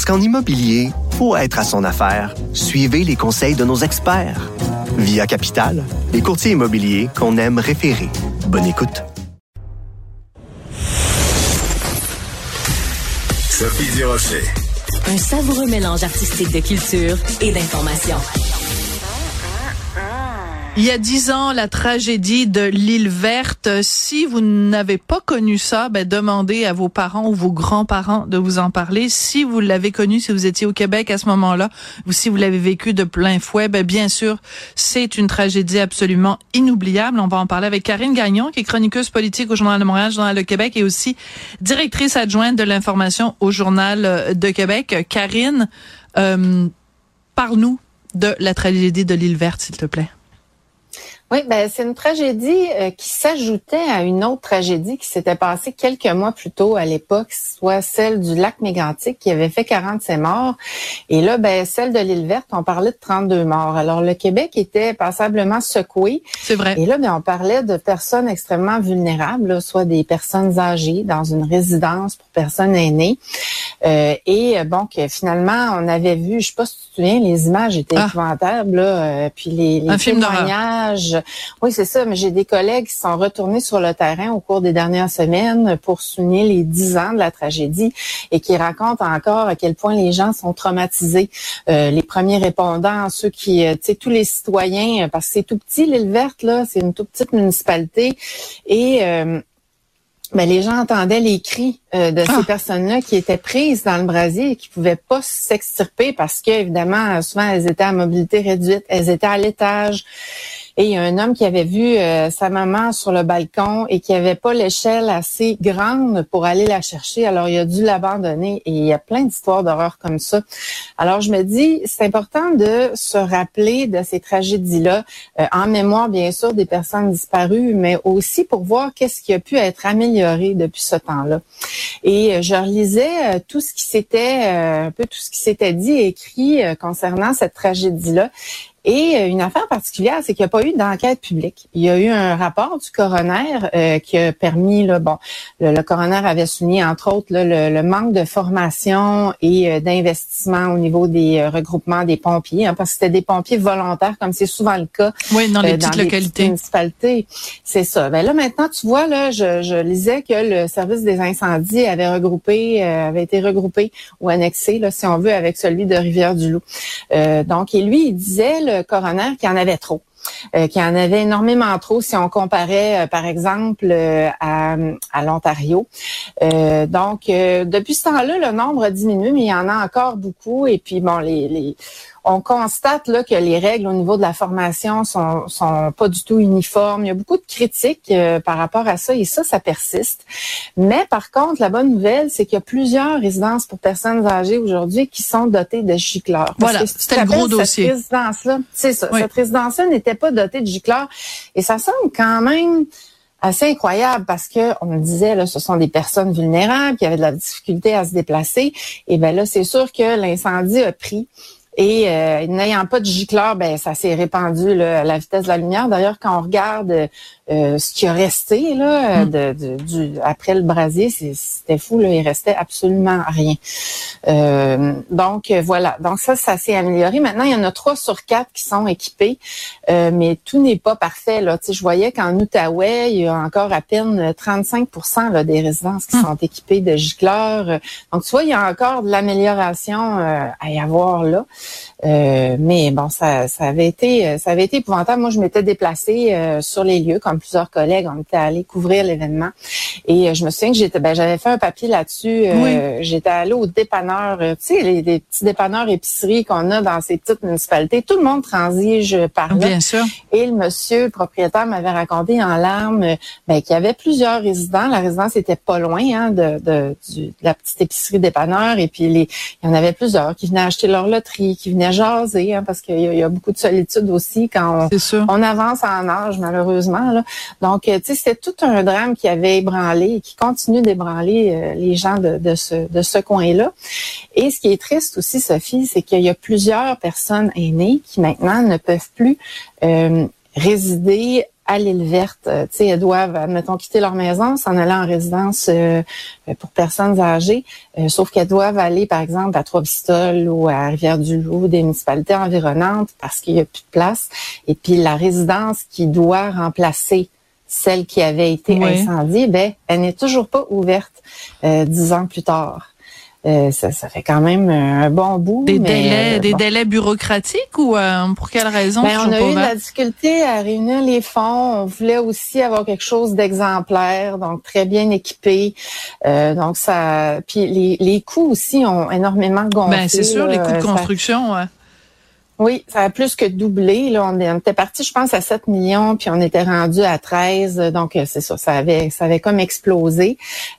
Parce qu'en immobilier, pour être à son affaire, suivez les conseils de nos experts. Via Capital, les courtiers immobiliers qu'on aime référer. Bonne écoute. Sophie Durocher. Un savoureux mélange artistique de culture et d'information. Il y a dix ans, la tragédie de l'île verte. Si vous n'avez pas connu ça, ben, demandez à vos parents ou vos grands-parents de vous en parler. Si vous l'avez connu, si vous étiez au Québec à ce moment-là, ou si vous l'avez vécu de plein fouet, ben, bien sûr, c'est une tragédie absolument inoubliable. On va en parler avec Karine Gagnon, qui est chroniqueuse politique au Journal de Montréal, Journal de Québec, et aussi directrice adjointe de l'information au Journal de Québec. Karine, euh, parle-nous de la tragédie de l'île verte, s'il te plaît. Oui, ben c'est une tragédie euh, qui s'ajoutait à une autre tragédie qui s'était passée quelques mois plus tôt à l'époque, soit celle du lac Mégantic qui avait fait 47 morts. Et là, ben celle de l'île verte, on parlait de 32 morts. Alors le Québec était passablement secoué. C'est vrai. Et là, ben on parlait de personnes extrêmement vulnérables, soit des personnes âgées dans une résidence pour personnes aînées. Euh, et euh, bon, que finalement, on avait vu, je sais pas si tu te souviens, les images étaient Ah. épouvantables, là, euh, puis les, les Un film d'horreur. témoignages. Oui, c'est ça, mais j'ai des collègues qui sont retournés sur le terrain au cours des dernières semaines pour souligner les dix ans de la tragédie et qui racontent encore à quel point les gens sont traumatisés. Euh, les premiers répondants, ceux qui, euh, tu sais, tous les citoyens, parce que c'est tout petit, l'île verte, là, c'est une toute petite municipalité. Et euh, ben, les gens entendaient les cris euh, de Ah. ces personnes-là qui étaient prises dans le brasier et qui pouvaient pas s'extirper parce que évidemment souvent elles étaient à mobilité réduite, elles étaient à l'étage. Et il y a un homme qui avait vu euh, sa maman sur le balcon et qui avait pas l'échelle assez grande pour aller la chercher. Alors il a dû l'abandonner et il y a plein d'histoires d'horreur comme ça. Alors je me dis c'est important de se rappeler de ces tragédies-là euh, en mémoire bien sûr des personnes disparues, mais aussi pour voir qu'est-ce qui a pu être amélioré depuis ce temps-là. Et euh, je relisais euh, tout ce qui s'était, euh, un peu tout ce qui s'était dit et écrit concernant cette tragédie-là. Et euh, une affaire particulière, c'est qu'il n'y a pas eu d'enquête publique. Il y a eu un rapport du coroner euh, qui a permis, là, bon, le, le coroner avait souligné entre autres là, le, le manque de formation et euh, d'investissement au niveau des euh, regroupements des pompiers, hein, parce que c'était des pompiers volontaires, comme c'est souvent le cas Oui, dans les euh, petites les localités. municipalités. C'est ça. Ben là maintenant, tu vois là, je, je lisais que le service des incendies avait regroupé, euh, avait été regroupé ou annexé, là, si on veut, avec celui de Rivière-du-Loup. Euh, donc, et lui, il disait le coroner qu'il y en avait trop. Euh, qu'il y en avait énormément trop si on comparait, euh, par exemple, euh, à, à l'Ontario. Euh, donc, euh, depuis ce temps-là, le nombre a diminué, mais il y en a encore beaucoup. Et puis, bon, les, les on constate là que les règles au niveau de la formation sont, sont pas du tout uniformes. Il y a beaucoup de critiques euh, par rapport à ça et ça, ça persiste. Mais par contre, la bonne nouvelle, c'est qu'il y a plusieurs résidences pour personnes âgées aujourd'hui qui sont dotées de gicleurs. Voilà, c'était le gros dossier. Cette résidence-là, c'est ça. Oui. Cette résidence-là n'était pas dotée de gicleurs. Et ça semble quand même assez incroyable parce que on disait là ce sont des personnes vulnérables qui avaient de la difficulté à se déplacer. Et ben là c'est sûr que l'incendie a pris et euh, n'ayant pas de gicleur, ben ça s'est répandu là, à la vitesse de la lumière. D'ailleurs, quand on regarde euh, ce qui a resté là, Mm. de, de- du, après le brasier, c'était fou. Là, il restait absolument rien. Euh, donc euh, voilà. Donc ça, ça s'est amélioré. Maintenant, il y en a trois sur quatre qui sont équipés, euh, mais tout n'est pas parfait. Là, tu sais, je voyais qu'en Outaouais, il y a encore à peine 35 là, des résidences qui Mm. sont équipées de gicleurs. Donc tu vois, il y a encore de l'amélioration euh, à y avoir là. Euh, mais bon, ça, ça avait été, ça avait été épouvantable. Moi, je m'étais déplacée euh, sur les lieux, comme plusieurs collègues. On était allés couvrir l'événement, et je me souviens que j'étais, ben, j'avais fait un papier là-dessus. J'étais allée au dépanneur, tu sais, les, les, petits dépanneurs épiceries qu'on a dans ces petites municipalités. Tout le monde transige par là. Bien sûr. Et le monsieur le propriétaire m'avait raconté en larmes ben, qu'il y avait plusieurs résidents. La résidence était pas loin hein, de, de, de, la petite épicerie dépanneur. Et puis, les, il y en avait plusieurs qui venaient acheter leur loterie, qui venaient jaser, hein, parce qu'il y, y, a beaucoup de solitude aussi quand on, on avance en âge, malheureusement. Là. Donc, tu sais, c'était tout un drame qui avait ébranlé et qui continue d'ébranler euh, les gens de, de ce, de ce coin-là. Et ce qui est triste aussi, Sophie, c'est qu'il y a plusieurs personnes aînées qui maintenant ne peuvent plus euh, résider à l'île verte. Euh, tu sais, elles doivent, admettons, quitter leur maison, s'en aller en résidence euh, pour personnes âgées, euh, sauf qu'elles doivent aller, par exemple, à Trois-Pistoles ou à Rivière-du-Loup, des municipalités environnantes, parce qu'il n'y a plus de place. Et puis, la résidence qui doit remplacer celle qui avait été incendiée, ben, elle n'est toujours pas ouverte dix ans plus tard. Euh, ça, ça, fait quand même un bon bout. Des délais, euh, des délais bureaucratiques ou euh, pour quelle raison ben, On a eu de la difficulté à réunir les fonds. On voulait aussi avoir quelque chose d'exemplaire, donc très bien équipé. donc ça, puis les, les coûts aussi ont énormément gonflé. Ben c'est sûr, les coûts de construction. ouais. Oui, ça a plus que doublé. Là, on, était parti, je pense, à 7 millions, puis on était rendu à 13. Donc, euh, c'est ça, ça avait, ça avait comme explosé.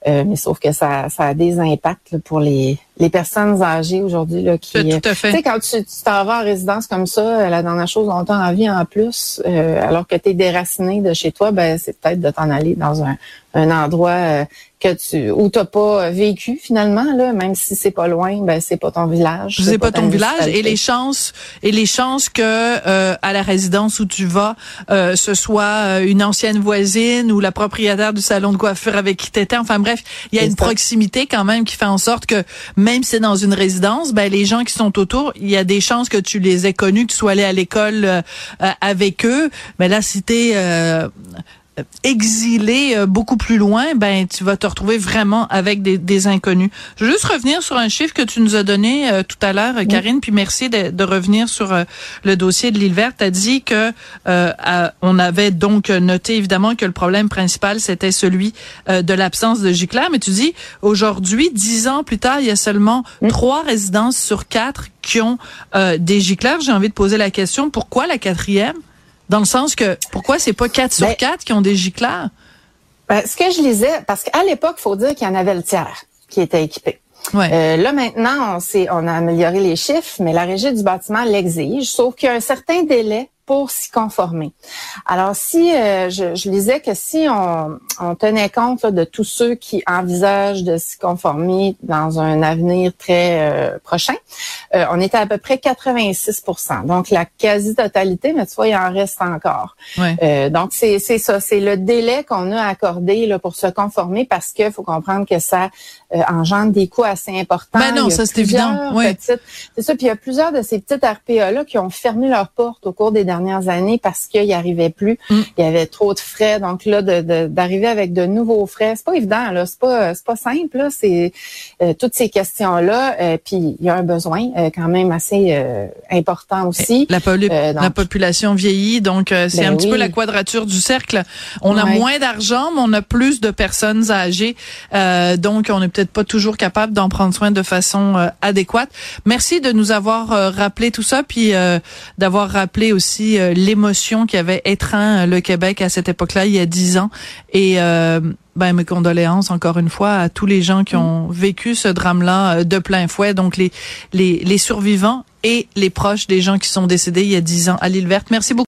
Euh, mais sauf que ça, ça a des impacts pour les, les personnes âgées aujourd'hui là qui tout à fait. tu sais quand tu t'en vas en résidence comme ça la dernière chose dont tu as envie en plus euh, alors que tu es déraciné de chez toi ben c'est peut-être de t'en aller dans un, un endroit euh, que tu où t'as pas vécu finalement là même si c'est pas loin ben c'est pas ton village c'est pas, ton village. Et les chances et les chances que euh, à la résidence où tu vas ce soit une ancienne voisine ou la propriétaire du salon de coiffure avec qui t'étais. Enfin bref il y a une proximité quand même qui fait en sorte que même si c'est dans une résidence, ben les gens qui sont autour, il y a des chances que tu les aies connus, que tu sois allé à l'école euh, avec eux. Mais là, si t'es euh, exilé euh, beaucoup plus loin, ben tu vas te retrouver vraiment avec des, des, inconnus. Je veux juste revenir sur un chiffre que tu nous as donné euh, tout à l'heure, Karine, puis merci de, de revenir sur euh, le dossier de l'île verte. Tu as dit que on avait donc noté évidemment que le problème principal c'était celui de l'absence de gicleur, mais tu dis aujourd'hui, dix ans plus tard, il y a seulement trois résidences sur quatre qui ont des gicleurs. J'ai envie de poser la question pourquoi la quatrième? Dans le sens que, pourquoi c'est pas 4 sur 4 ben, qui ont des gicleurs? Ben, ce que je lisais, parce qu'à l'époque, il faut dire qu'il y en avait le tiers qui était équipé. Ouais. Euh, là maintenant, on, on a amélioré les chiffres, mais la régie du bâtiment l'exige, sauf qu'il y a un certain délai pour s'y conformer. Alors, si euh, je, je, lisais que si on, on tenait compte de tous ceux qui envisagent de s'y conformer dans un avenir très euh, prochain, euh, on était à peu près 86% Donc, la quasi-totalité, mais tu vois, il en reste encore. Ouais. donc, c'est ça, c'est le délai qu'on a accordé là, pour se conformer parce qu'il faut comprendre que ça engendre des coûts assez importants. Ben non, ça c'est évident. Oui. C'est ça, puis il y a plusieurs de ces petites RPA-là qui ont fermé leurs portes au cours des dernières années parce qu'il n'y arrivait plus. Mm. Il y avait trop de frais. Donc là, d'arriver avec de nouveaux frais, c'est pas évident. Là, c'est pas c'est pas simple. Là, c'est euh, toutes ces questions là. Euh, puis il y a un besoin euh, quand même assez important aussi. La, la population vieillit, donc c'est ben un petit peu la quadrature du cercle. On a moins d'argent, mais on a plus de personnes âgées. donc on n'est peut-être pas toujours capable d'en prendre soin de façon adéquate. Merci de nous avoir rappelé tout ça, puis d'avoir rappelé aussi euh, l'émotion qui avait étreint euh, le Québec à cette époque-là, il y a dix ans. Et euh, ben, mes condoléances encore une fois à tous les gens qui ont vécu ce drame-là de plein fouet, donc les, les, les survivants et les proches des gens qui sont décédés il y a dix ans à l'île verte. Merci beaucoup.